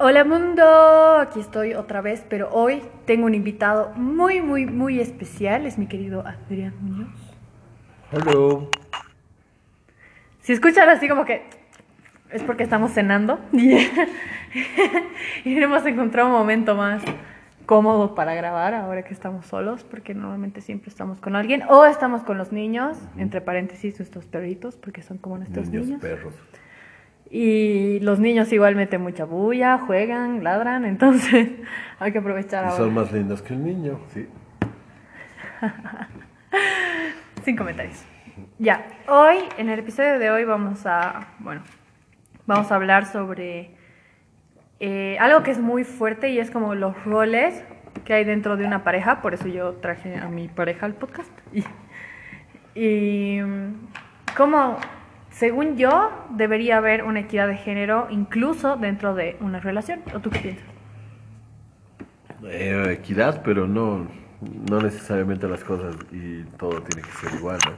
Hola mundo, aquí estoy otra vez, pero hoy tengo un invitado muy, muy, muy especial, es mi querido Adrián Muñoz. Hello. Si escuchan así como que es porque estamos cenando y hemos encontrado un momento más cómodo para grabar ahora que estamos solos, porque normalmente siempre estamos con alguien o estamos con los niños, entre paréntesis nuestros perritos, porque son como nuestros Niños, niños. perros. Y los niños igual meten mucha bulla, juegan, ladran, entonces hay que aprovechar Y ahora. son más lindos que un niño, sí. Sin comentarios. Ya, hoy, en el episodio de hoy vamos a, bueno, vamos a hablar sobre eh, algo que es muy fuerte y es como los roles que hay dentro de una pareja, por eso yo traje a mi pareja al podcast. Y, y mm, cómo, según yo, debería haber una equidad de género incluso dentro de una relación. ¿O tú qué piensas? Eh, equidad, pero no, no necesariamente las cosas y todo tiene que ser igual, ¿no?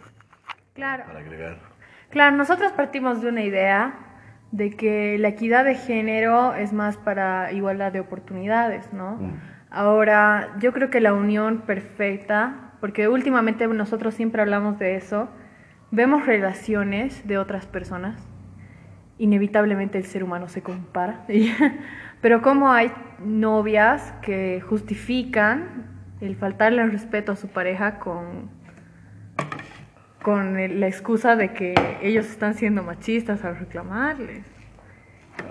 Claro. Para agregar. Claro, nosotros partimos de una idea de que la equidad de género es más para igualdad de oportunidades, ¿no? Mm. Ahora, yo creo que la unión perfecta, porque últimamente nosotros siempre hablamos de eso, vemos relaciones de otras personas, inevitablemente el ser humano se compara, pero como hay novias que justifican el faltarle el respeto a su pareja con con la excusa de que ellos están siendo machistas al reclamarles.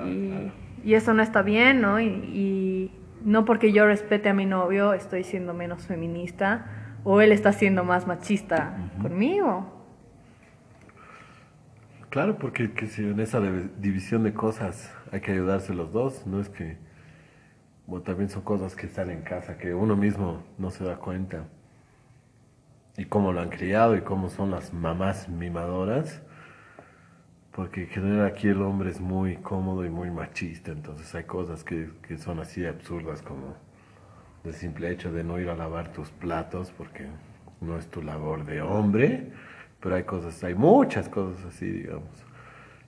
Y, y eso no está bien, ¿no? Y, y no porque yo respete a mi novio estoy siendo menos feminista o él está siendo más machista conmigo. Claro, porque que si en esa div- división de cosas hay que ayudarse los dos, no es que... Bueno, también son cosas que están en casa, que uno mismo no se da cuenta. Y cómo lo han criado y cómo son las mamás mimadoras. Porque en general aquí el hombre es muy cómodo y muy machista, entonces hay cosas que, que son así absurdas como el simple hecho de no ir a lavar tus platos porque no es tu labor de hombre, pero hay cosas, hay muchas cosas así, digamos.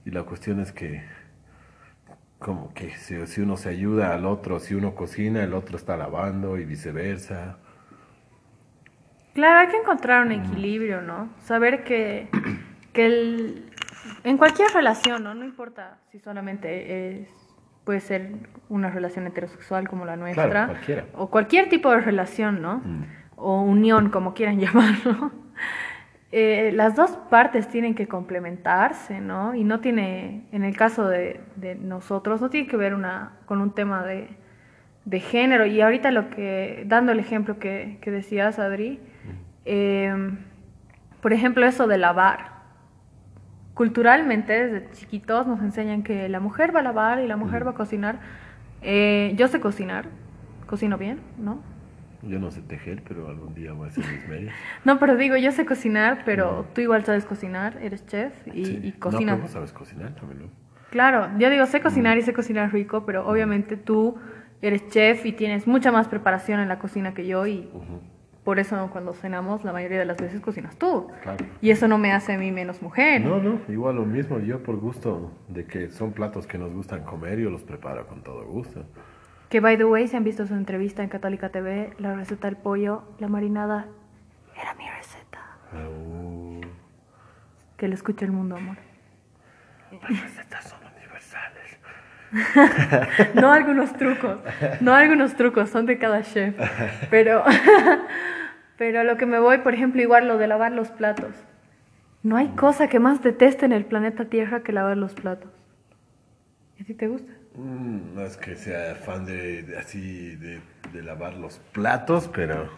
Y la cuestión es que, como que si, si uno se ayuda al otro, si uno cocina, el otro está lavando y viceversa. Claro, hay que encontrar un equilibrio, ¿no? Saber que, que el- en cualquier relación, ¿no? No importa si solamente es, puede ser una relación heterosexual como la nuestra, Claro, cualquiera. o cualquier tipo de relación, ¿no? Mm. O unión, como quieran llamarlo. Eh, las dos partes tienen que complementarse, ¿no? Y no tiene, en el caso de, de nosotros, no tiene que ver una, con un tema de, de género. Y ahorita lo que, dando el ejemplo que, que decías, Adri, eh, por ejemplo, eso de lavar. Culturalmente, desde chiquitos nos enseñan que la mujer va a lavar y la mujer va a cocinar. Eh, yo sé cocinar, cocino bien, ¿no? Yo no sé tejer, pero algún día voy a hacer mis medias. No, pero digo, yo sé cocinar, pero tú igual sabes cocinar, eres chef y, Sí. y No, cocinas. pero vos sabes cocinar también, ¿no? Claro, yo digo, sé cocinar y sé cocinar rico, pero obviamente tú eres chef y tienes mucha más preparación en la cocina que yo y por eso cuando cenamos la mayoría de las veces cocinas tú. Claro. Y eso no me hace a mí menos mujer. No, no, igual lo mismo. Yo por gusto de que son platos que nos gustan comer, yo los preparo con todo gusto. Que by the way, si han visto su entrevista en Católica TV, la receta del pollo, la marinada, era mi receta. Au. Que lo escuche el mundo, amor. Las recetas son universales. No algunos trucos, no algunos trucos, son de cada chef. Pero, pero lo que me voy, por ejemplo, igual lo de lavar los platos. No hay cosa que más deteste en el planeta Tierra que lavar los platos. ¿Y a ti te gusta? Mm, no es que sea fan de, de así de, de lavar los platos, pero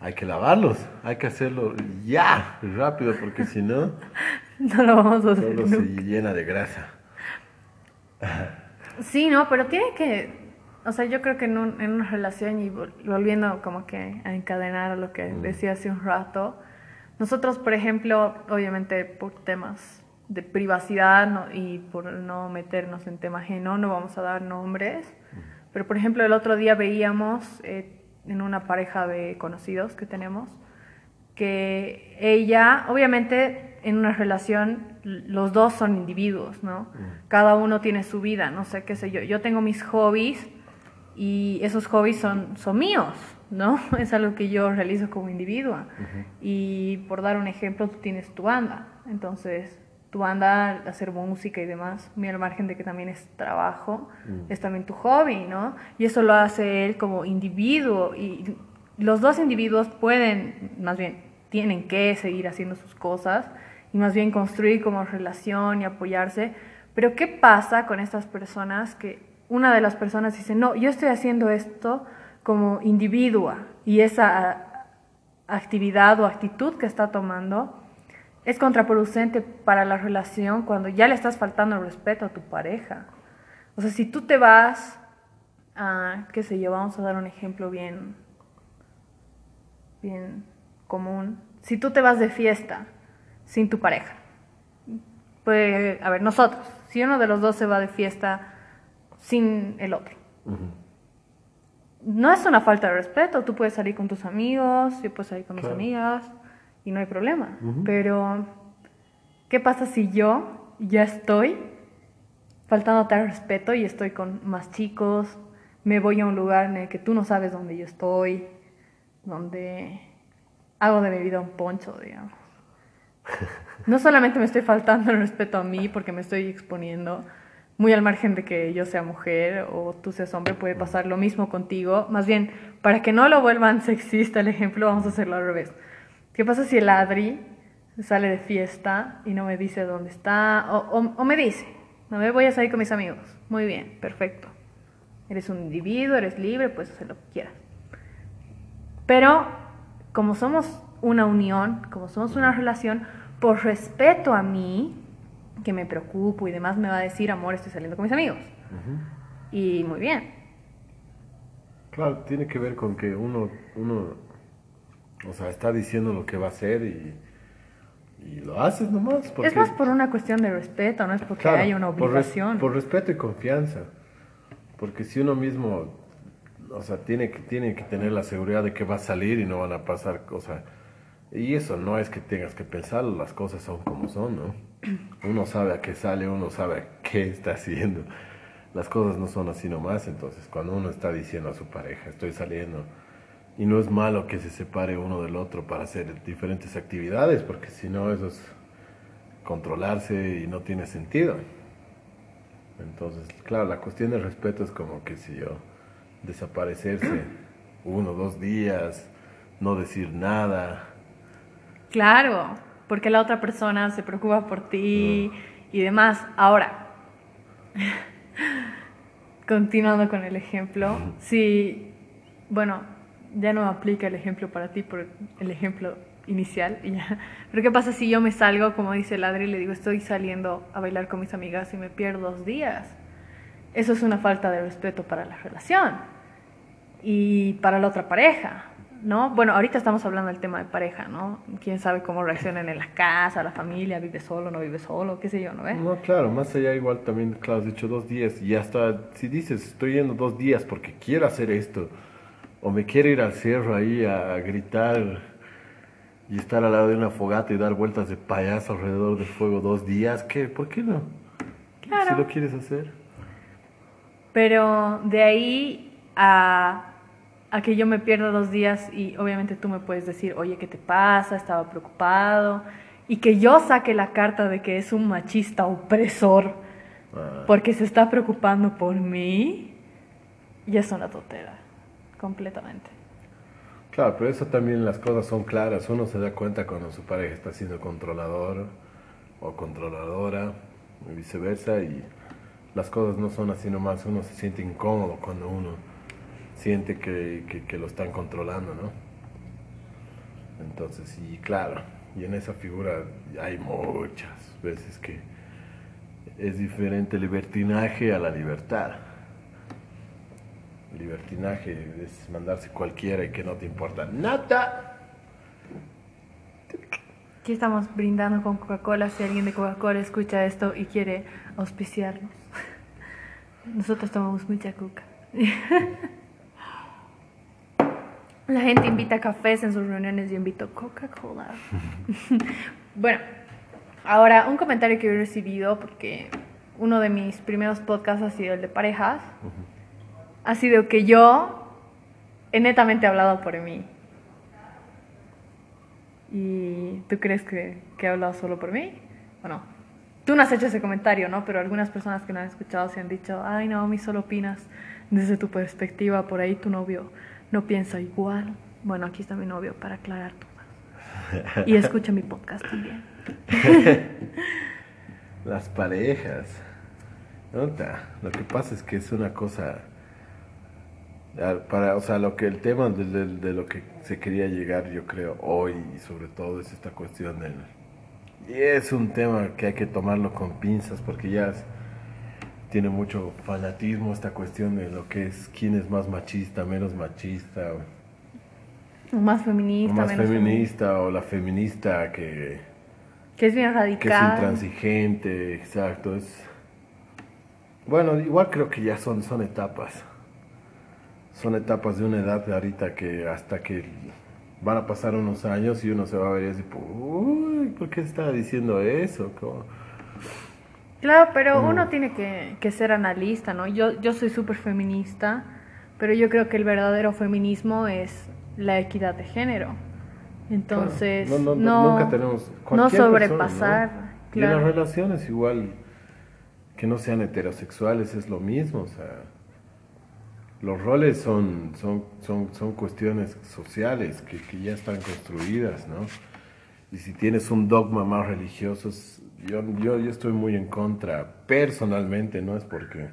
hay que lavarlos, hay que hacerlo ya, rápido, porque si no, No lo vamos a hacer solo se llena de grasa. Sí, no, pero tiene que, o sea, yo creo que en, un- en una relación y vol- volviendo como que a encadenar a lo que decía hace un rato, nosotros, por ejemplo, obviamente por temas de privacidad no- y por no meternos en tema ajeno, no vamos a dar nombres, pero por ejemplo el otro día veíamos eh, en una pareja de conocidos que tenemos, que ella, obviamente en una relación los dos son individuos, ¿no? Cada uno tiene su vida, no sé qué sé yo. Yo tengo mis hobbies y esos hobbies son, son míos, ¿no? Es algo que yo realizo como individuo. Y por dar un ejemplo, tú tienes tu banda. Entonces, tu banda, hacer música y demás, muy al margen de que también es trabajo, mm. es también tu hobby, ¿no? Y eso lo hace él como individuo. Y los dos individuos pueden, más bien, tienen que seguir haciendo sus cosas y más bien construir como relación y apoyarse. Pero ¿qué pasa con estas personas que una de las personas dice, no, yo estoy haciendo esto como individua y esa actividad o actitud que está tomando es contraproducente para la relación cuando ya le estás faltando el respeto a tu pareja. O sea, si tú te vas a, qué sé yo, vamos a dar un ejemplo bien, bien común. Si tú te vas de fiesta sin tu pareja, pues, a ver, nosotros, si uno de los dos se va de fiesta sin el otro. No es una falta de respeto, tú puedes salir con tus amigos, yo puedo salir con mis amigas y no hay problema. Pero, ¿qué pasa si yo ya estoy faltando tal respeto y estoy con más chicos? Me voy a un lugar en el que tú no sabes dónde yo estoy, donde hago de mi vida un poncho, digamos. No solamente me estoy faltando el respeto a mí porque me estoy exponiendo, muy al margen de que yo sea mujer o tú seas hombre, puede pasar lo mismo contigo. Más bien, para que no lo vuelvan sexista el ejemplo, vamos a hacerlo al revés. ¿Qué pasa si el Adri sale de fiesta y no me dice dónde está? O, me dice, no me voy a salir con mis amigos. Muy bien, perfecto. Eres un individuo, eres libre, puedes hacer lo que quieras. Pero como somos una unión, como somos una relación, por respeto a mí, que me preocupo y demás, me va a decir, amor, estoy saliendo con mis amigos. Y muy bien. Claro, tiene que ver con que uno, uno, o sea, está diciendo lo que va a hacer y, y lo haces nomás. Porque, es más por una cuestión de respeto, no es porque haya una obligación. Por, respeto y confianza. Porque si uno mismo, o sea, tiene que, tiene que tener la seguridad de que va a salir y no van a pasar cosas. Y eso no es que tengas que pensarlo, las cosas son como son, ¿no? Uno sabe a qué sale, uno sabe a qué está haciendo. Las cosas no son así nomás, entonces cuando uno está diciendo a su pareja, estoy saliendo, y no es malo que se separe uno del otro para hacer diferentes actividades, porque si no eso es controlarse y no tiene sentido. Entonces, claro, la cuestión del respeto es como que si yo desaparecerse uno, dos días, no decir nada. Claro, porque la otra persona se preocupa por ti y demás. Ahora, continuando con el ejemplo, si, bueno, ya no aplica el ejemplo para ti por el ejemplo inicial y ya. Pero ¿qué pasa si yo me salgo, como dice el Adri, y le digo, estoy saliendo a bailar con mis amigas y me pierdo dos días? Eso es una falta de respeto para la relación y para la otra pareja. ¿no? Bueno, ahorita estamos hablando del tema de pareja, ¿no? Quién sabe cómo reaccionan en la casa, la familia, vive solo, no vive solo, qué sé yo, ¿no ves? No, claro, más allá igual también, claro, has dicho dos días y hasta si dices, estoy yendo dos días porque quiero hacer esto, o me quiero ir al cerro ahí a, gritar y estar al lado de una fogata y dar vueltas de payaso alrededor del fuego dos días, ¿qué? ¿Por qué no? Claro. Si lo quieres hacer. Pero de ahí a a que yo me pierda dos días y obviamente tú me puedes decir, oye, ¿qué te pasa? Estaba preocupado. Y que yo saque la carta de que es un machista opresor ah. porque se está preocupando por mí, y es una totera, completamente. Claro, pero eso también las cosas son claras. Uno se da cuenta cuando su pareja está siendo controlador o controladora, y viceversa, y las cosas no son así nomás. Uno se siente incómodo cuando uno siente que, lo están controlando, ¿no? Entonces, y claro, y en esa figura hay muchas veces que es diferente libertinaje a la libertad. Libertinaje es mandarse cualquiera y que no te importa nada. Aquí estamos brindando con Coca-Cola. Si alguien de Coca-Cola escucha esto y quiere auspiciarnos, nosotros tomamos mucha coca. La gente invita cafés en sus reuniones, yo invito Coca-Cola. bueno, ahora un comentario que he recibido, porque uno de mis primeros podcasts ha sido el de parejas, ha sido que yo he netamente hablado por mí. ¿Y tú crees que, que he hablado solo por mí? ¿O no? Tú no has hecho ese comentario, ¿no? Pero algunas personas que lo han escuchado se han dicho, ay, no, mí solo opinas desde tu perspectiva, por ahí tu novio no piensa igual. Bueno, aquí está mi novio para aclarar todo. Y escucha mi podcast también. Las parejas. Nota. Lo que pasa es que es una cosa. Para, o sea, lo que el tema de, de, lo que se quería llegar, yo creo, hoy, y sobre todo, es esta cuestión del. Y es un tema que hay que tomarlo con pinzas porque ya tiene mucho fanatismo esta cuestión de lo que es quién es más machista, menos machista. O más feminista. más feminista, o la feminista que... Que es bien radical. Que es intransigente, exacto. Es, bueno, igual creo que ya son, son etapas. Son etapas de una edad de ahorita que hasta que van a pasar unos años y uno se va a ver y decir, uy, ¿por qué está diciendo eso? Claro, pero uno tiene que, ser analista, ¿no? Yo, yo soy súper feminista, pero yo creo que el verdadero feminismo es la equidad de género. Entonces, no, nunca tenemos no sobrepasar. Y las relaciones igual que no sean heterosexuales es lo mismo, o sea, los roles son, son, son, son cuestiones sociales que, que ya están construidas, ¿no? Y si tienes un dogma más religioso, yo, yo, yo estoy muy en contra, personalmente, no es porque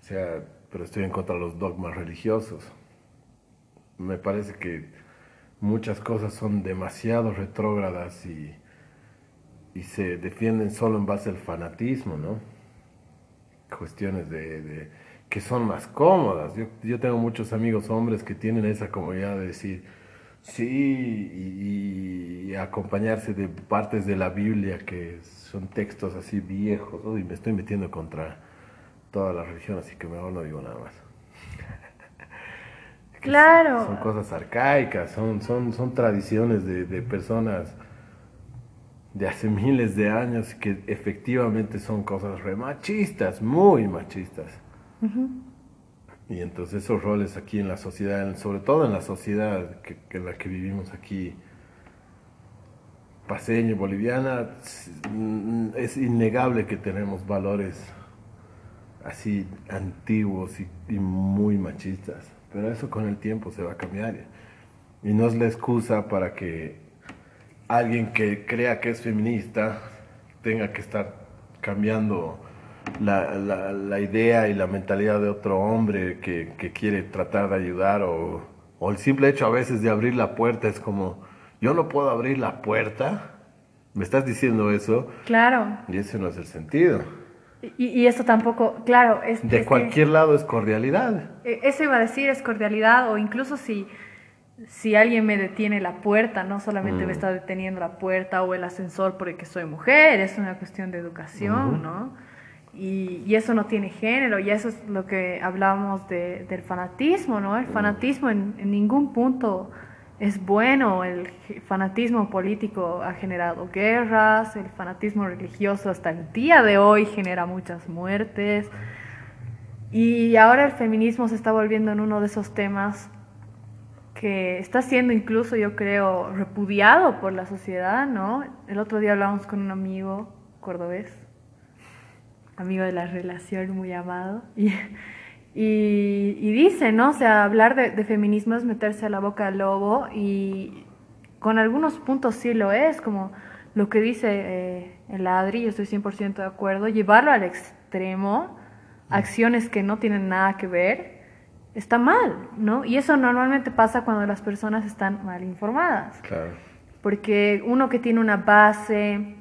sea, pero estoy en contra de los dogmas religiosos. Me parece que muchas cosas son demasiado retrógradas y, y se defienden solo en base al fanatismo, ¿no? Cuestiones de, de que son más cómodas. Yo, yo tengo muchos amigos hombres que tienen esa comodidad de decir, Sí, y, acompañarse de partes de la Biblia que son textos así viejos, y me estoy metiendo contra toda la religión, así que mejor no digo nada más. claro. Son, cosas arcaicas, son, son, son tradiciones de, de, personas de hace miles de años que efectivamente son cosas remachistas, muy machistas. Y entonces esos roles aquí en la sociedad, sobre todo en la sociedad que, en la que vivimos aquí, paseño, boliviana, es innegable que tenemos valores así antiguos y, muy machistas. Pero eso con el tiempo se va a cambiar. Y no es la excusa para que alguien que crea que es feminista tenga que estar cambiando la, la, la, idea y la mentalidad de otro hombre que, que quiere tratar de ayudar o, o, el simple hecho a veces de abrir la puerta es como, yo no puedo abrir la puerta, me estás diciendo eso. Claro. Y ese no es el sentido. Y, y eso tampoco, claro. Es, de cualquier lado es cordialidad. E, eso iba a decir, es cordialidad o incluso si si alguien me detiene la puerta, no solamente me mm. está deteniendo la puerta o el ascensor porque soy mujer, es una cuestión de educación, ¿no? Y, eso no tiene género, y eso es lo que hablábamos de, del fanatismo, ¿no? El fanatismo en, ningún punto es bueno, el fanatismo político ha generado guerras, el fanatismo religioso hasta el día de hoy genera muchas muertes, y ahora el feminismo se está volviendo en uno de esos temas que está siendo incluso, yo creo, repudiado por la sociedad, ¿no? El otro día hablábamos con un amigo cordobés amigo de la relación muy amado, y, y, dice, ¿no? O sea, hablar de, feminismo es meterse a la boca del lobo y con algunos puntos sí lo es, como lo que dice eh, el Adri, yo estoy 100% de acuerdo, llevarlo al extremo, acciones que no tienen nada que ver, está mal, ¿no? Y eso normalmente pasa cuando las personas están mal informadas. Claro. Porque uno que tiene una base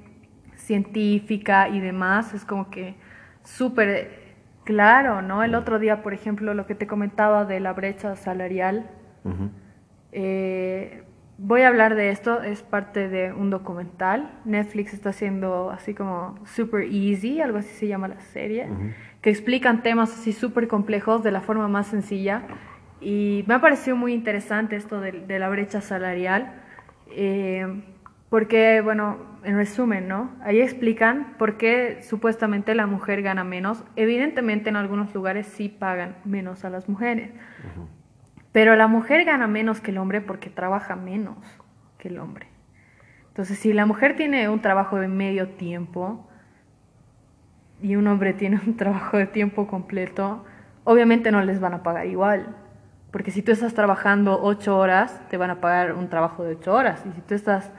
científica y demás, es como que súper claro, ¿no? El otro día, por ejemplo, lo que te comentaba de la brecha salarial, eh, voy a hablar de esto, es parte de un documental. Netflix está haciendo así como Super Easy, algo así se llama la serie, que explican temas así súper complejos de la forma más sencilla. Y me ha parecido muy interesante esto de, de la brecha salarial, eh, porque, bueno, en resumen, ¿no? Ahí explican por qué supuestamente la mujer gana menos. Evidentemente en algunos lugares sí pagan menos a las mujeres, pero la mujer gana menos que el hombre porque trabaja menos que el hombre. Entonces, si la mujer tiene un trabajo de medio tiempo y un hombre tiene un trabajo de tiempo completo, obviamente no les van a pagar igual. Porque si tú estás trabajando ocho horas, te van a pagar un trabajo de ocho horas. Y si tú estás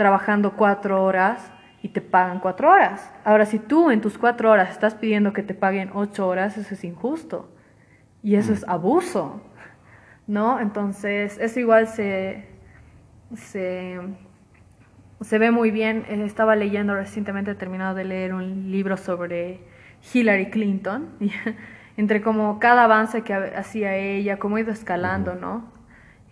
trabajando cuatro horas y te pagan cuatro horas. Ahora, si tú en tus cuatro horas estás pidiendo que te paguen ocho horas, eso es injusto. Y eso es abuso. ¿No? Entonces, eso igual se, se, se ve muy bien. Estaba leyendo recientemente, he terminado de leer un libro sobre Hillary Clinton. entre como cada avance que hacía ella, cómo ha ido escalando, ¿no?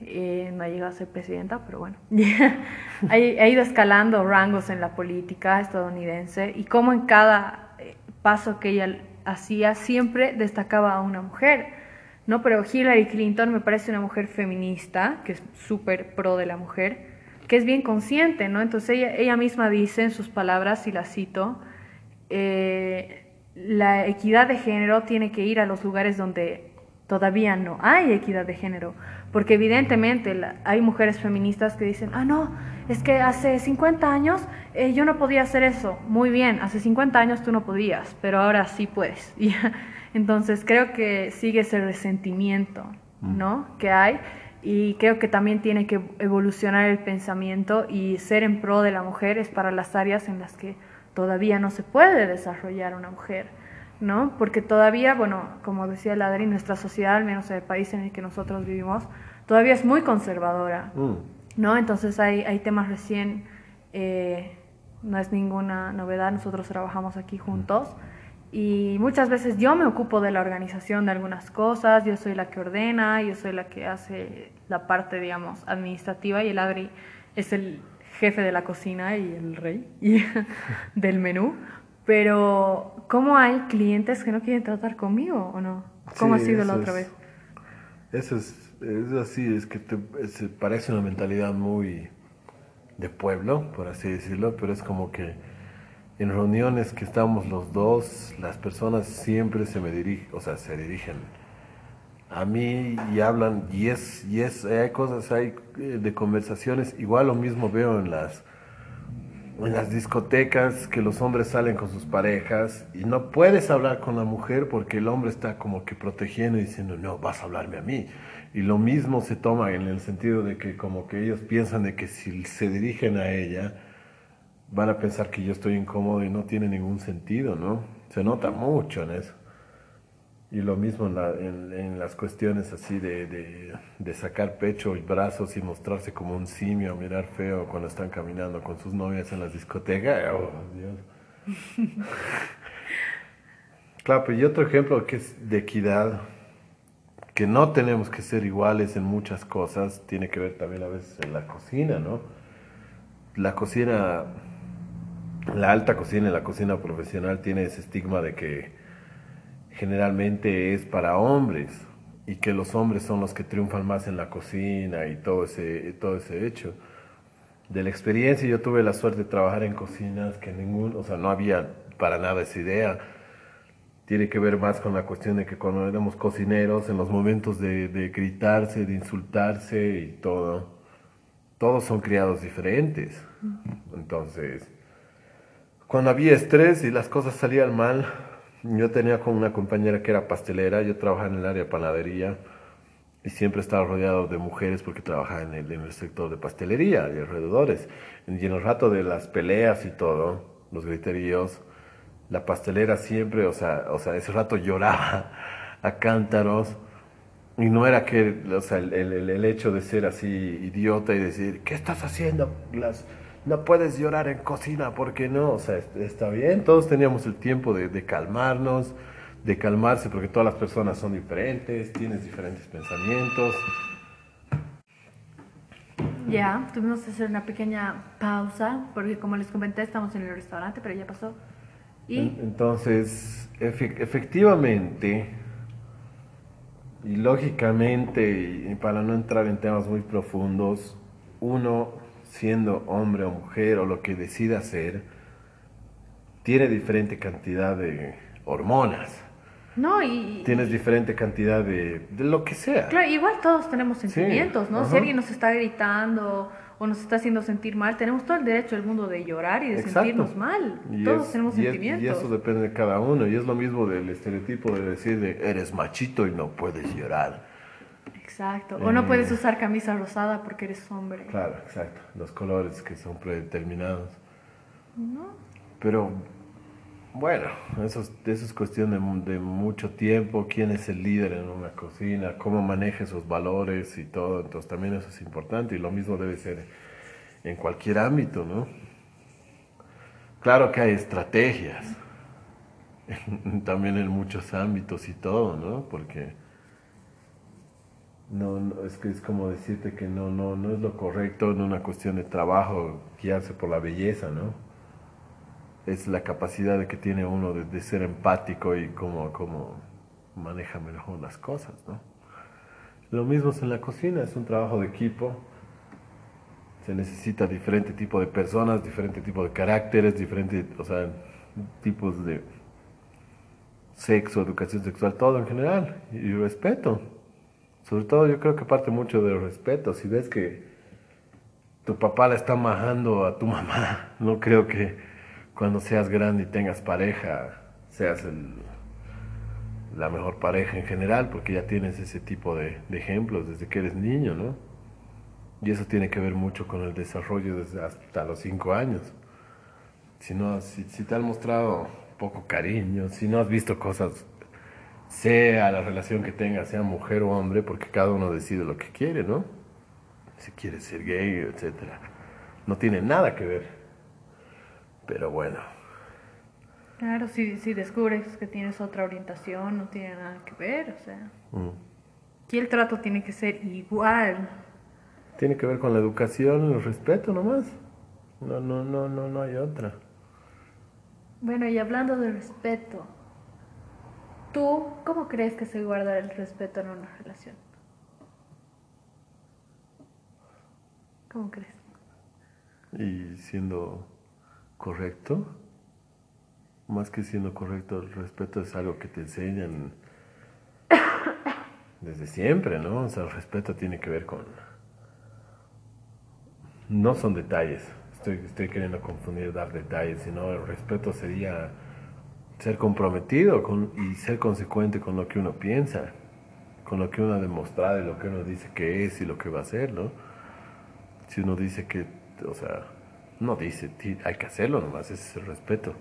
Eh, no ha llegado a ser presidenta, pero bueno, ha, ido escalando rangos en la política estadounidense y cómo en cada eh, paso que ella hacía siempre destacaba a una mujer, ¿no? Pero Hillary Clinton me parece una mujer feminista, que es súper pro de la mujer, que es bien consciente, ¿no? Entonces ella, ella misma dice en sus palabras, y la cito, eh, la equidad de género tiene que ir a los lugares donde todavía no hay equidad de género, porque evidentemente hay mujeres feministas que dicen, ah, no, es que hace 50 años eh, yo no podía hacer eso. Muy bien, hace 50 años tú no podías, pero ahora sí puedes. entonces creo que sigue ese resentimiento, mm. ¿no? Que hay y creo que también tiene que evolucionar el pensamiento y ser en pro de la mujer es para las áreas en las que todavía no se puede desarrollar una mujer, ¿no? Porque todavía, bueno, como decía Ladri, nuestra sociedad, al menos en el país en el que nosotros vivimos, todavía es muy conservadora, mm. ¿no? Entonces hay, hay temas recién, eh, no es ninguna novedad, nosotros trabajamos aquí juntos y muchas veces yo me ocupo de la organización de algunas cosas, yo soy la que ordena, yo soy la que hace la parte, digamos, administrativa y el Adri es el jefe de la cocina y el rey y del menú, pero ¿cómo hay clientes que no quieren tratar conmigo o no? ¿Cómo ha sido la otra vez? Eso es, es así, es que te, parece una mentalidad muy de pueblo, por así decirlo, pero es como que en reuniones que estamos los dos, las personas siempre se me dirigen, o sea, se dirigen a mí y hablan y es y es hay cosas hay eh, de conversaciones igual lo mismo veo en las en las discotecas que los hombres salen con sus parejas y no puedes hablar con la mujer porque el hombre está como que protegiendo y diciendo no vas a hablarme a mí y lo mismo se toma en el sentido de que como que ellos piensan de que si se dirigen a ella van a pensar que yo estoy incómodo y no tiene ningún sentido no se nota mucho en eso y lo mismo en, en, las cuestiones así de, de, sacar pecho y brazos y mostrarse como un simio, mirar feo cuando están caminando con sus novias en las discotecas. Oh, Dios. claro, y otro ejemplo que es de equidad, que no tenemos que ser iguales en muchas cosas, tiene que ver también a veces en la cocina, ¿no? La cocina, la alta cocina y la cocina profesional tiene ese estigma de que generalmente es para hombres y que los hombres son los que triunfan más en la cocina y todo ese, todo ese hecho. De la experiencia yo tuve la suerte de trabajar en cocinas que ningún, o sea, no había para nada esa idea. Tiene que ver más con la cuestión de que cuando éramos cocineros, en los momentos de, de gritarse, de insultarse y todo, todos son criados diferentes. Entonces, cuando había estrés y las cosas salían mal, yo tenía con una compañera que era pastelera, yo trabajaba en el área de panadería y siempre estaba rodeado de mujeres porque trabajaba en el, en el sector de pastelería y alrededores. Y en el rato de las peleas y todo, los griteríos, la pastelera siempre, o sea, o sea, ese rato lloraba a cántaros. Y no era que, o sea, el, el, el hecho de ser así idiota y decir, ¿qué estás haciendo? Las, no puedes llorar en cocina porque no, o sea, está bien, todos teníamos el tiempo de, calmarnos, de calmarse porque todas las personas son diferentes, tienes diferentes pensamientos. Ya, tuvimos que hacer una pequeña pausa porque como les comenté estamos en el restaurante, pero ya pasó. Y... Entonces, efectivamente, Y lógicamente, y para no entrar en temas muy profundos, uno siendo hombre o mujer o lo que decida ser, tiene diferente cantidad de hormonas. No, y... Tienes diferente cantidad de, de lo que sea. Claro, igual todos tenemos sentimientos, ¿no? Si alguien nos está gritando o nos está haciendo sentir mal, tenemos todo el derecho del mundo de llorar y de Exacto. sentirnos mal. Y todos es- tenemos y es- sentimientos. y eso depende de cada uno. Y es lo mismo del estereotipo de decir de eres machito y no puedes llorar. Exacto. O no puedes Eh. usar camisa rosada porque eres hombre. Claro, exacto. Los colores que son predeterminados. ¿No? Pero bueno, eso es, eso es cuestión de, de mucho tiempo. ¿Quién es el líder en una cocina? ¿Cómo maneja esos valores y todo? Entonces también eso es importante. Y lo mismo debe ser en cualquier ámbito, ¿no? Claro que hay estrategias. también en muchos ámbitos y todo, ¿no? Porque no, no, es que es como decirte que no, no, no es lo correcto en una cuestión de trabajo guiarse por la belleza, ¿no? Es la capacidad de que tiene uno de, de ser empático y cómo, cómo maneja mejor las cosas, ¿no? Lo mismo es en la cocina, es un trabajo de equipo. Se necesita diferente tipo de personas, diferente tipo de caracteres, diferentes, o sea, tipos de sexo, educación sexual, todo en general. Y respeto. Sobre todo yo creo que parte mucho del respeto. Si ves que tu papá le está majando a tu mamá, no creo que cuando seas grande y tengas pareja seas la mejor pareja en general, porque ya tienes ese tipo de, de ejemplos desde que eres niño, ¿no? Y eso tiene que ver mucho con el desarrollo desde hasta los cinco años. Si, no, si, si te han mostrado poco cariño, si no has visto cosas, sea la relación que tengas, sea mujer o hombre, porque cada uno decide lo que quiere, ¿no? Si quiere ser gay, etcétera. No tiene nada que ver. Pero bueno, Claro, si, si descubres que tienes otra orientación, no tiene nada que ver, o sea. mm. Aquí el trato tiene que ser igual. tiene que ver con la educación, el respeto nomás. No, no, no, no, no hay otra. Bueno, y hablando de respeto, ¿tú cómo crees que se guarda el respeto en una relación? ¿Cómo crees? Y siendo correcto, más que siendo correcto, el respeto es algo que te enseñan desde siempre, ¿no? O sea, el respeto tiene que ver con... No son detalles, estoy, estoy queriendo confundir dar detalles, sino el respeto sería ser comprometido con, y ser consecuente con lo que uno piensa, con lo que uno ha demostrado y lo que uno dice que es y lo que va a hacer, ¿no? Si uno dice que, o sea, no dice, hay que hacerlo nomás, ese es el respeto.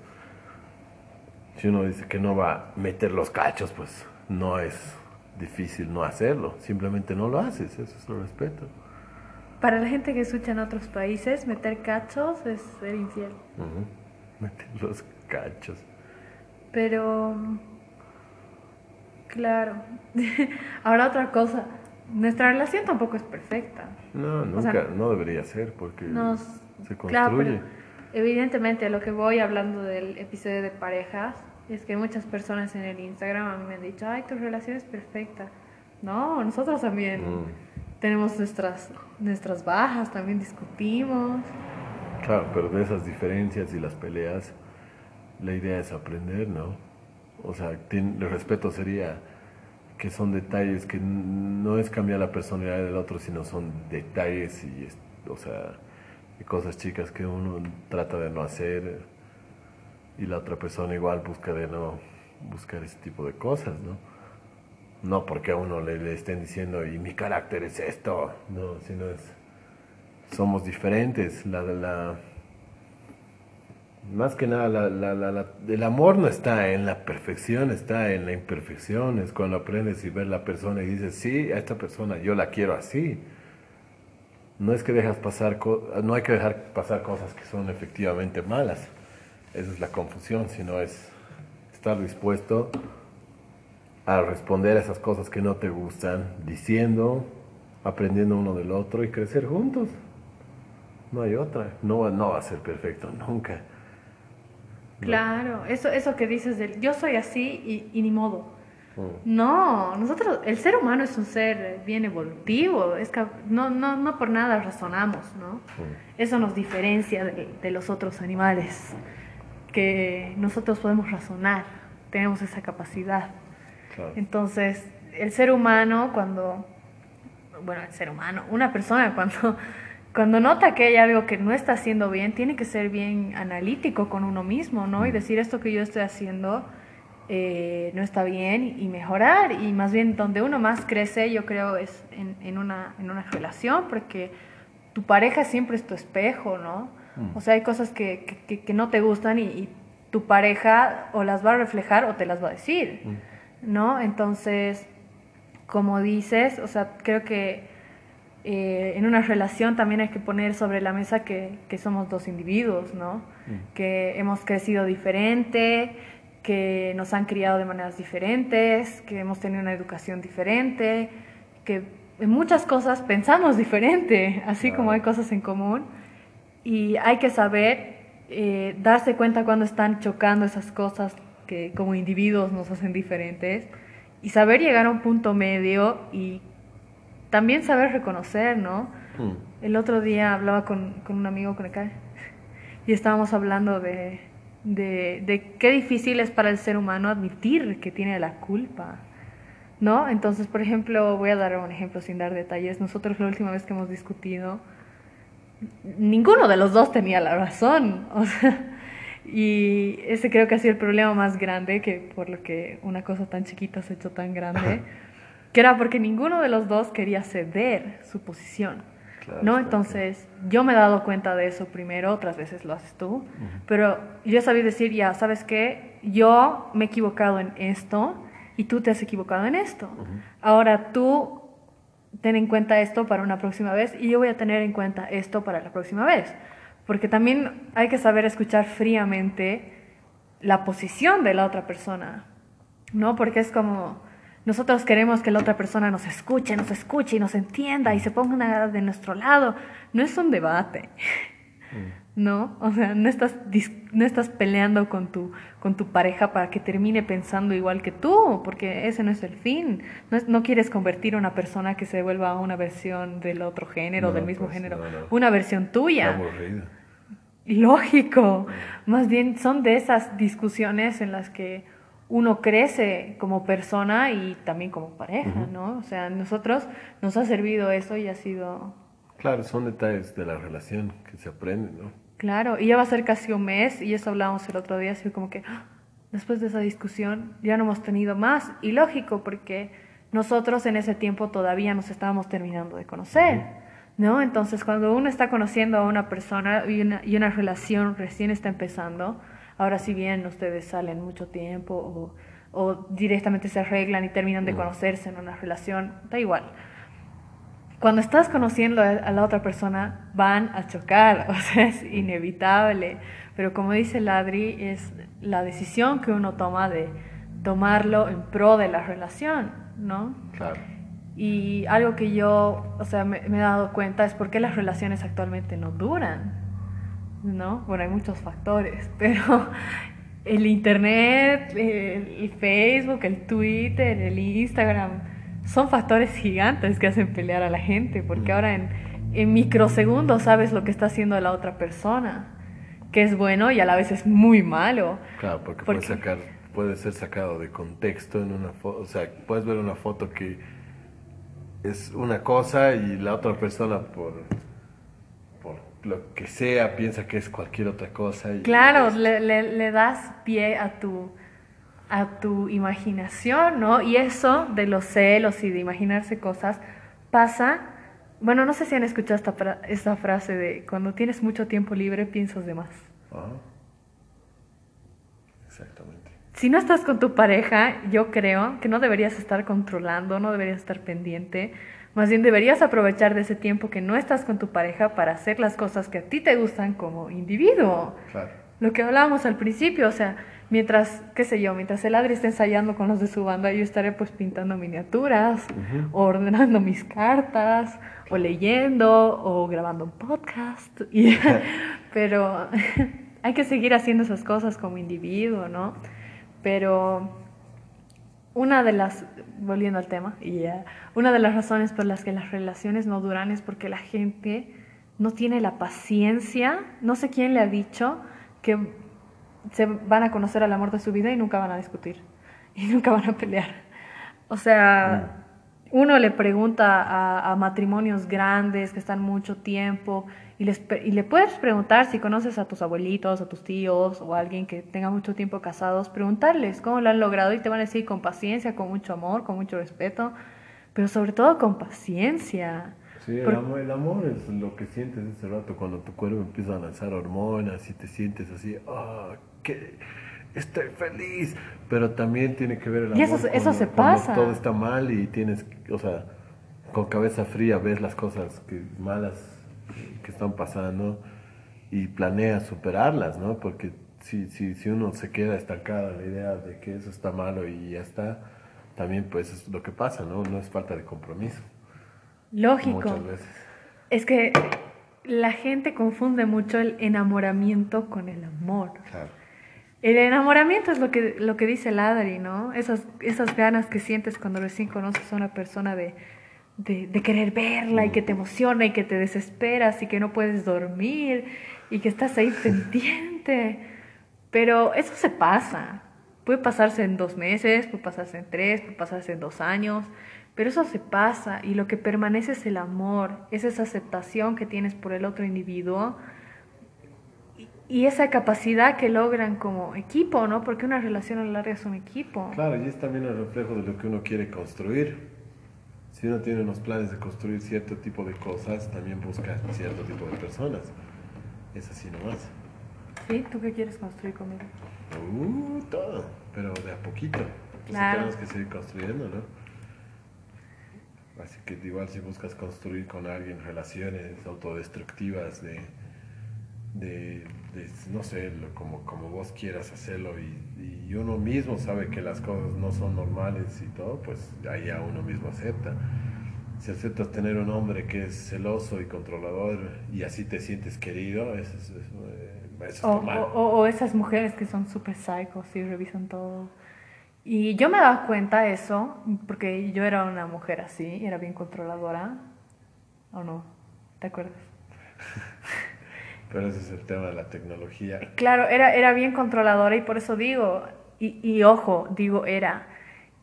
Si uno dice que no va a meter los cachos, pues no es difícil no hacerlo, simplemente no lo haces, eso es el respeto. Para la gente que escucha en otros países, meter cachos es ser infiel. Ujú. Meter los cachos. Pero, claro. Ahora otra cosa, nuestra relación tampoco es perfecta. No, O nunca, sea, no debería ser porque Nos, se claro, construye. pero evidentemente a lo que voy hablando del episodio de parejas es que muchas personas en el Instagram a mí me han dicho, ay, tu relación es perfecta. No, nosotros también Mm. tenemos nuestras, nuestras bajas, también discutimos. Claro, pero de esas diferencias y las peleas, la idea es aprender, ¿no? O sea, el respeto sería que son detalles que no es cambiar la personalidad del otro, sino son detalles y, o sea, cosas chicas que uno trata de no hacer y la otra persona igual busca de no buscar ese tipo de cosas, ¿no? No porque a uno le, le estén diciendo y mi carácter es esto, no, sino es somos diferentes. La, la, más que nada, la, la, la- el amor no está en la perfección, está en la imperfección. Es cuando aprendes y ves la persona y dices, sí, a esta persona yo la quiero así. No es que dejas pasar, no hay que dejar pasar cosas que son efectivamente malas. Esa es la confusión, sino es estar dispuesto a responder a esas cosas que no te gustan, diciendo, aprendiendo uno del otro y crecer juntos. No hay otra. No, no va a ser perfecto nunca. Claro, eso, eso que dices del yo soy así y, y ni modo. No, nosotros, el ser humano es un ser bien evolutivo, es que no, no, no por nada razonamos, ¿no? Eso nos diferencia de, los otros animales, que nosotros podemos razonar, tenemos esa capacidad. Entonces, el ser humano cuando, bueno, el ser humano, una persona cuando, cuando nota que hay algo que no está haciendo bien, tiene que ser bien analítico con uno mismo, ¿no? Y decir esto que yo estoy haciendo eh, no está bien y mejorar. Y más bien donde uno más crece, yo creo, es en, en, una, en una relación, porque tu pareja siempre es tu espejo, ¿no? Mm. O sea, hay cosas que, que, que no te gustan y, tu pareja o las va a reflejar o te las va a decir, mm. ¿no? Entonces, como dices, o sea, creo que eh, en una relación también hay que poner sobre la mesa que, que somos dos individuos, ¿no? Mm. Que hemos crecido diferente, que nos han criado de maneras diferentes, que hemos tenido una educación diferente, que en muchas cosas pensamos diferente, así como hay cosas en común. Y hay que saber eh, darse cuenta cuando están chocando esas cosas que como individuos nos hacen diferentes y saber llegar a un punto medio y también saber reconocer, ¿no? Hmm. El otro día hablaba con, con un amigo con el que y estábamos hablando de, de, de qué difícil es para el ser humano admitir que tiene la culpa. ¿No? Entonces, por ejemplo, voy a dar un ejemplo sin dar detalles. Nosotros la última vez que hemos discutido, ninguno de los dos tenía la razón. O sea, y ese creo que ha sido el problema más grande, que por lo que una cosa tan chiquita se ha hecho tan grande, que era porque ninguno de los dos quería ceder su posición. ¿no? Entonces, yo me he dado cuenta de eso primero, otras veces lo haces tú, pero yo sabía decir, ya, ¿sabes qué? Yo me he equivocado en esto y tú te has equivocado en esto. Ahora tú ten en cuenta esto para una próxima vez y yo voy a tener en cuenta esto para la próxima vez. Porque también hay que saber escuchar fríamente la posición de la otra persona, ¿no? Porque es como nosotros queremos que la otra persona nos escuche, nos escuche y nos entienda y se ponga de nuestro lado. No es un debate. Mm. ¿No? O sea, no estás, no estás peleando con tu, con tu pareja para que termine pensando igual que tú, porque ese no es el fin. No, no quieres convertir a una persona que se vuelva a una versión del otro género, del mismo pues, género, una versión tuya. Lógico. Mm. Más bien son de esas discusiones en las que uno crece como persona y también como pareja, ¿no? O sea, nosotros nos ha servido eso y ha sido... Claro, son detalles de la relación que se aprenden, ¿no? Claro, y ya va a ser casi un mes y eso hablábamos el otro día, así como que ¡ah! después de esa discusión ya no hemos tenido más. Y lógico, porque nosotros en ese tiempo todavía nos estábamos terminando de conocer, ¿no? Entonces, cuando uno está conociendo a una persona y una, y una relación recién está empezando, Ahora si bien ustedes salen mucho tiempo o, directamente se arreglan y terminan de conocerse en una relación, da igual. Cuando estás conociendo a la otra persona, van a chocar, o sea, es inevitable. Pero como dice Ladri, es la decisión que uno toma de tomarlo en pro de la relación, ¿no? Claro. Y algo que yo, o sea, me, me he dado cuenta es por qué las relaciones actualmente no duran ¿no? Bueno, hay muchos factores, pero el Internet, el Facebook, el Twitter, el Instagram, son factores gigantes que hacen pelear a la gente, porque ahora en, en microsegundos sabes lo que está haciendo la otra persona, que es bueno y a la vez es muy malo. Claro, porque, Puede, sacar, puede ser sacado de contexto en una foto, o sea, puedes ver una foto que es una cosa y la otra persona por lo que sea piensa que es cualquier otra cosa. Y claro, le, le, das pie a tu, a tu imaginación, ¿no? Y eso de los celos y de imaginarse cosas pasa, bueno, no sé si han escuchado esta, esta frase de cuando tienes mucho tiempo libre piensas de más. Exactamente. Si no estás con tu pareja, yo creo que no deberías estar controlando, no deberías estar pendiente más bien deberías aprovechar de ese tiempo que no estás con tu pareja para hacer las cosas que a ti te gustan como individuo. Claro. Lo que hablábamos al principio, o sea, mientras, qué sé yo, mientras el Adri esté ensayando con los de su banda, yo estaré pues pintando miniaturas, o ordenando mis cartas, o leyendo, o grabando un podcast. pero hay que seguir haciendo esas cosas como individuo, ¿no? Pero una de las, volviendo al tema, una de las razones por las que las relaciones no duran es porque la gente no tiene la paciencia, no sé quién le ha dicho que se van a conocer al amor de su vida y nunca van a discutir y nunca van a pelear. O sea, mm. Uno le pregunta a, a matrimonios grandes que están mucho tiempo y, les, y le puedes preguntar si conoces a tus abuelitos, a tus tíos o a alguien que tenga mucho tiempo casados, preguntarles cómo lo han logrado y te van a decir con paciencia, con mucho amor, con mucho respeto, pero sobre todo con paciencia. Sí, el, amor, el amor es lo que sientes ese rato cuando tu cuerpo empieza a lanzar hormonas y te sientes así, ah, que estoy feliz, pero también tiene que ver el amor. Y eso, eso se pasa. todo está mal y tienes, o sea, con cabeza fría ves las cosas que malas que están pasando y planea superarlas, ¿no? Porque si, si, si uno se queda estancado en la idea de que eso está malo y ya está, también pues es lo que pasa, ¿no? No es falta de compromiso. Lógico. Muchas veces. Es que la gente confunde mucho el enamoramiento con el amor. Claro. El enamoramiento es lo que, lo que dice el Adri, ¿no? Esas, esas ganas que sientes cuando recién conoces a una persona de de, querer verla y que te emociona y que te desesperas y que no puedes dormir y que estás ahí pendiente. Pero eso se pasa. Puede pasarse en dos meses, puede pasarse en tres, puede pasarse en dos años, pero eso se pasa y lo que permanece es el amor, es esa aceptación que tienes por el otro individuo y esa capacidad que logran como equipo, ¿no? Porque una relación a la larga es un equipo. Claro, y es también el reflejo de lo que uno quiere construir si uno tiene unos planes de construir cierto tipo de cosas, también busca cierto tipo de personas. Es así nomás. ¿Sí? ¿Tú qué quieres construir conmigo? Uh, todo, pero de a poquito. Claro. tenemos que seguir construyendo, ¿no? Así que igual si buscas construir con alguien relaciones autodestructivas de de, no sé, como, como vos quieras hacerlo y, y, uno mismo sabe que las cosas no son normales y todo, pues ahí ya uno mismo acepta. Si aceptas tener un hombre que es celoso y controlador y así te sientes querido, eso, es, eso, o, mal. O, esas mujeres que son súper psicos y revisan todo. Y yo me daba cuenta de eso, porque yo era una mujer así, era bien controladora. ¿O no? ¿Te acuerdas? Pero ese es el tema de la tecnología. Claro, era, era bien controladora y por eso digo, y, y ojo, digo era.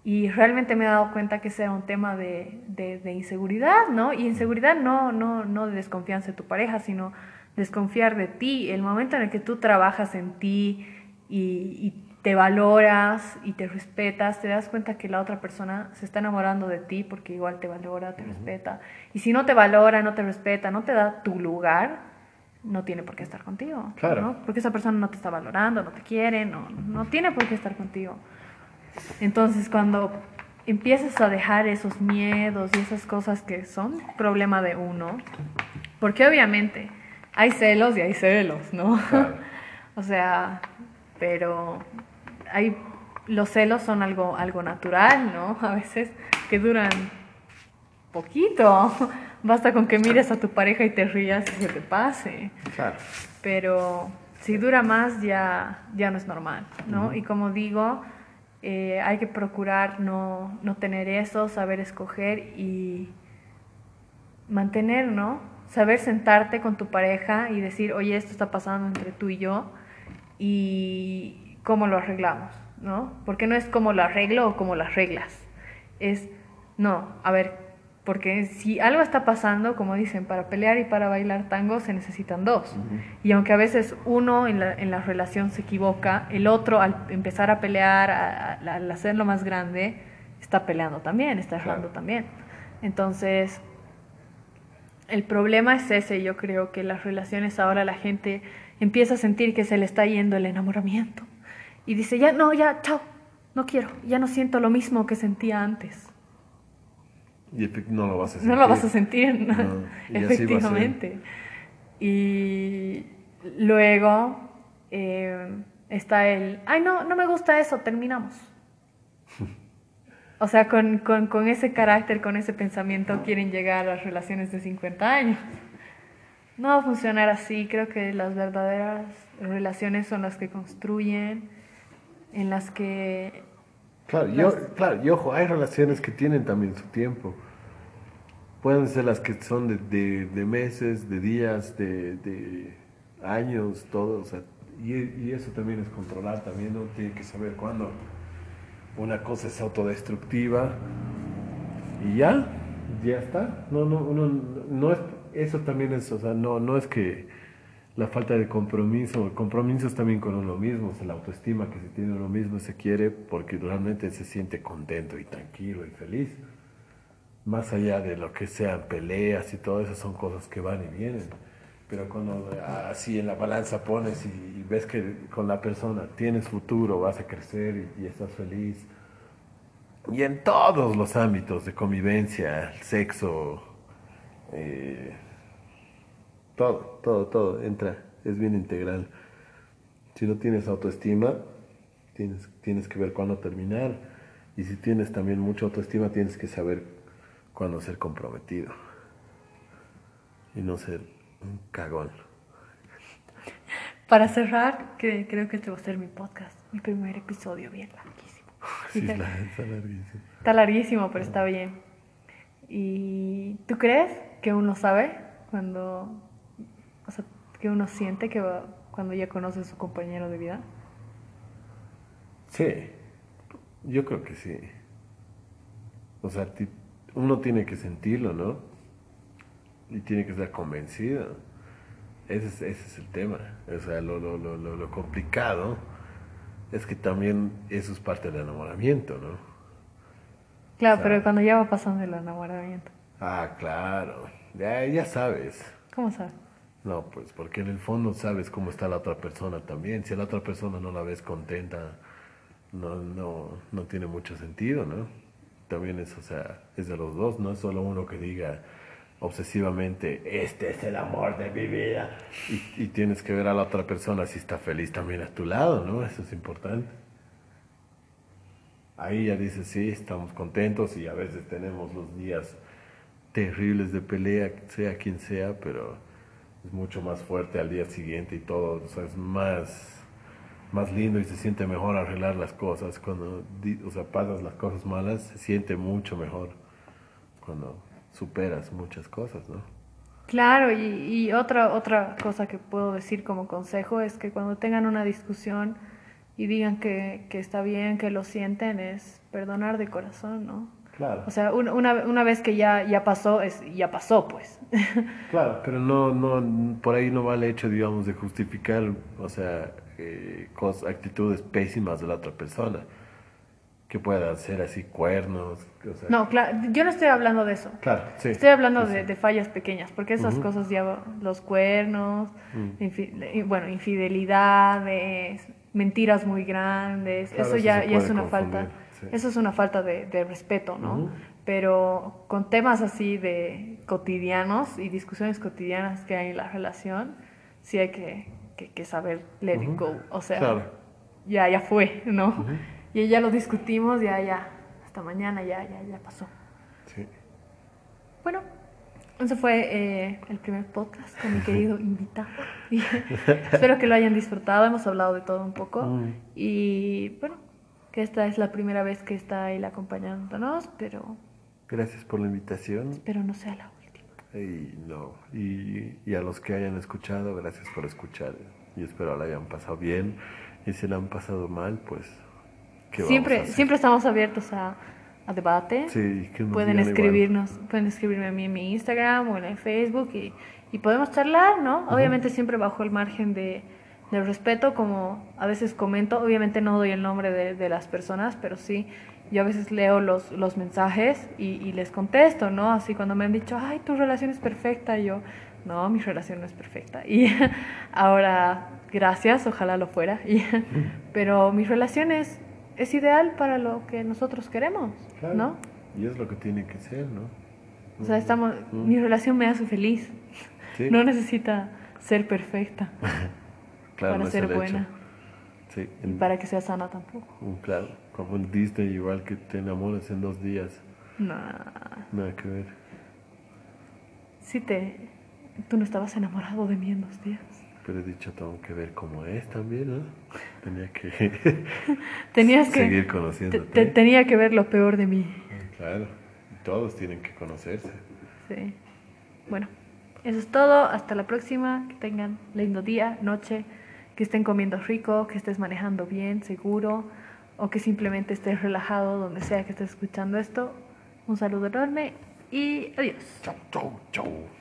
Y realmente me he dado cuenta que ese era un tema de, de, inseguridad, ¿no? Y inseguridad no, no, no de desconfianza de tu pareja, sino desconfiar de ti. El momento en el que tú trabajas en ti y, y te valoras y te respetas, te das cuenta que la otra persona se está enamorando de ti porque igual te valora, te respeta. Y si no te valora, no te respeta, no te da tu lugar, no tiene por qué estar contigo. Claro. Porque esa persona no te está valorando, no te quiere, no, no tiene por qué estar contigo. Entonces, cuando empiezas a dejar esos miedos y esas cosas que son problema de uno, porque obviamente hay celos y hay celos, ¿no? o sea, pero hay, los celos son algo, algo natural, ¿no? A veces que duran poquito. Basta con que mires a tu pareja y te rías y se te pase. Claro. Pero si dura más ya, ya no es normal, ¿no? Y como digo, eh, hay que procurar no, no tener eso, saber escoger y mantener, ¿no? Saber sentarte con tu pareja y decir, oye, esto está pasando entre tú y yo y cómo lo arreglamos, ¿no? Porque no es como lo arreglo o como las reglas. Es, no, a ver, porque si algo está pasando, como dicen, para pelear y para bailar tango se necesitan dos. Y aunque a veces uno en la, en la, relación se equivoca, el otro al empezar a pelear, al hacerlo más grande, está peleando también, está errando también. Entonces, el problema es ese. Yo creo que las relaciones ahora la gente empieza a sentir que se le está yendo el enamoramiento. Y dice, ya, no, ya, chao, no quiero, ya no siento lo mismo que sentía antes. Y no lo vas a sentir. No lo vas a sentir, efectivamente. Y luego eh, está el, ay, no, no me gusta eso, terminamos. o sea, con, con, con, ese carácter, con ese pensamiento, quieren llegar a las relaciones de 50 años. No va a funcionar así. Creo que las verdaderas relaciones son las que construyen, en las que Claro, yo, claro, y ojo, hay relaciones que tienen también su tiempo. Pueden ser las que son de, de, de meses, de días, de, de años, todo. O sea, y, y, eso también es controlar, también uno tiene que saber cuándo una cosa es autodestructiva y ya, ya está. No, no, uno, no es, eso también es, o sea, no, no es que la falta de compromiso, el compromiso es también con uno mismo, es la autoestima que se tiene uno mismo, se quiere porque realmente se siente contento y tranquilo y feliz. Más allá de lo que sean peleas y todo eso, son cosas que van y vienen. Pero cuando así en la balanza pones y, ves que con la persona tienes futuro, vas a crecer y, y estás feliz, y en todos los ámbitos de convivencia, sexo, eh, todo, todo, todo entra, es bien integral. Si no tienes autoestima, tienes, tienes que ver cuándo terminar. Y si tienes también mucha autoestima, tienes que saber cuándo ser comprometido. Y no ser un cagón. Para cerrar, que creo que este va a ser mi podcast, mi primer episodio, bien larguísimo. Sí, está, está larguísimo. Está larguísimo, pero está bien. ¿Y tú crees que uno sabe cuando que uno siente que va, cuando ya conoce a su compañero de vida? Sí, yo creo que sí. O sea, uno tiene que sentirlo, ¿no? Y tiene que estar convencido. Ese es, ese es el tema. O sea, lo, lo, lo, lo, complicado es que también eso es parte del enamoramiento, ¿no? Claro, o sea, pero cuando ya va pasando el enamoramiento. Ah, claro. Ya, ya sabes. ¿Cómo sabes? No, pues porque en el fondo sabes cómo está la otra persona también. Si a la otra persona no la ves contenta, no, no, no tiene mucho sentido, ¿no? También es, o sea, es de los dos, no es solo uno que diga obsesivamente, este es el amor de mi vida. Y, y tienes que ver a la otra persona si está feliz también a tu lado, ¿no? Eso es importante. Ahí ya dices, sí, estamos contentos y a veces tenemos los días terribles de pelea, sea quien sea, pero es mucho más fuerte al día siguiente y todo, o sea, es más, más lindo y se siente mejor arreglar las cosas. Cuando o sea, pasas las cosas malas, se siente mucho mejor cuando superas muchas cosas, ¿no? Claro, y, y otra, otra cosa que puedo decir como consejo es que cuando tengan una discusión y digan que, que está bien, que lo sienten, es perdonar de corazón, ¿no? Claro. O sea, una, una vez que ya, ya pasó, es, ya pasó, pues. Claro, pero no, no, por ahí no va el hecho, digamos, de justificar, o sea, eh, cosas, actitudes pésimas de la otra persona. Que puedan ser así cuernos. O sea, no, claro, yo no estoy hablando de eso. Claro, sí. Estoy hablando sí, de, sí. de, fallas pequeñas, porque esas Ujú. cosas ya, los cuernos, Mm. infi- bueno, infidelidades, mentiras muy grandes, Claro, eso eso ya, ya es una confundir, falta, sí. eso es una falta de, de respeto, ¿no? Pero con temas así de cotidianos y discusiones cotidianas que hay en la relación, sí hay que, que, que saber let it go, o sea, Claro. ya, ya fue, ¿no? Y ya lo discutimos, ya, ya, hasta mañana, ya, ya, ya pasó. Sí. Bueno, ese fue eh, el primer podcast con mi querido invitado. Espero que lo hayan disfrutado. Hemos hablado de todo un poco. Mm. Y bueno, que esta es la primera vez que está él acompañándonos, pero Gracias por la invitación. espero no sea la última. Y, no, y, y a los que hayan escuchado, gracias por escuchar. Y espero la hayan pasado bien. Y si la han pasado mal, pues. ¿qué vamos a Siempre, siempre estamos abiertos a, a debate. Sí, que nos pueden digan igual. escribirnos, pueden escribirme a mí en mi Instagram o en el Facebook y, y podemos charlar, ¿no? Obviamente siempre bajo el margen de, del respeto, como a veces comento, obviamente no doy el nombre de, de las personas, pero sí, yo a veces leo los, los mensajes y, y les contesto, ¿no? Así cuando me han dicho, ay, tu relación es perfecta, y yo, no, mi relación no es perfecta. Y ahora, gracias, ojalá lo fuera, y, pero mi relación es, es ideal para lo que nosotros queremos, Claro. ¿no? Y es lo que tiene que ser, ¿no? O sea, estamos, Mm. mi relación me hace feliz. Sí. No necesita ser perfecta Claro, para no ser buena Sí, y para que sea sana tampoco. un- claro, Disney, igual que te enamoras en dos días. No, Nada que ver. sí te... Tú no estabas enamorado de mí en dos días. Pero he dicho, tengo que ver cómo es también, ¿no? Tenía que Tenías que seguir te- conociéndote. te- tenía que ver lo peor de mí. Claro, todos tienen que conocerse. Sí. Bueno, eso es todo. Hasta la próxima. Que tengan lindo día, noche. Que estén comiendo rico, que estés manejando bien, seguro. O que simplemente estés relajado donde sea que estés escuchando esto. Un saludo enorme y adiós. Chau, chau, chau.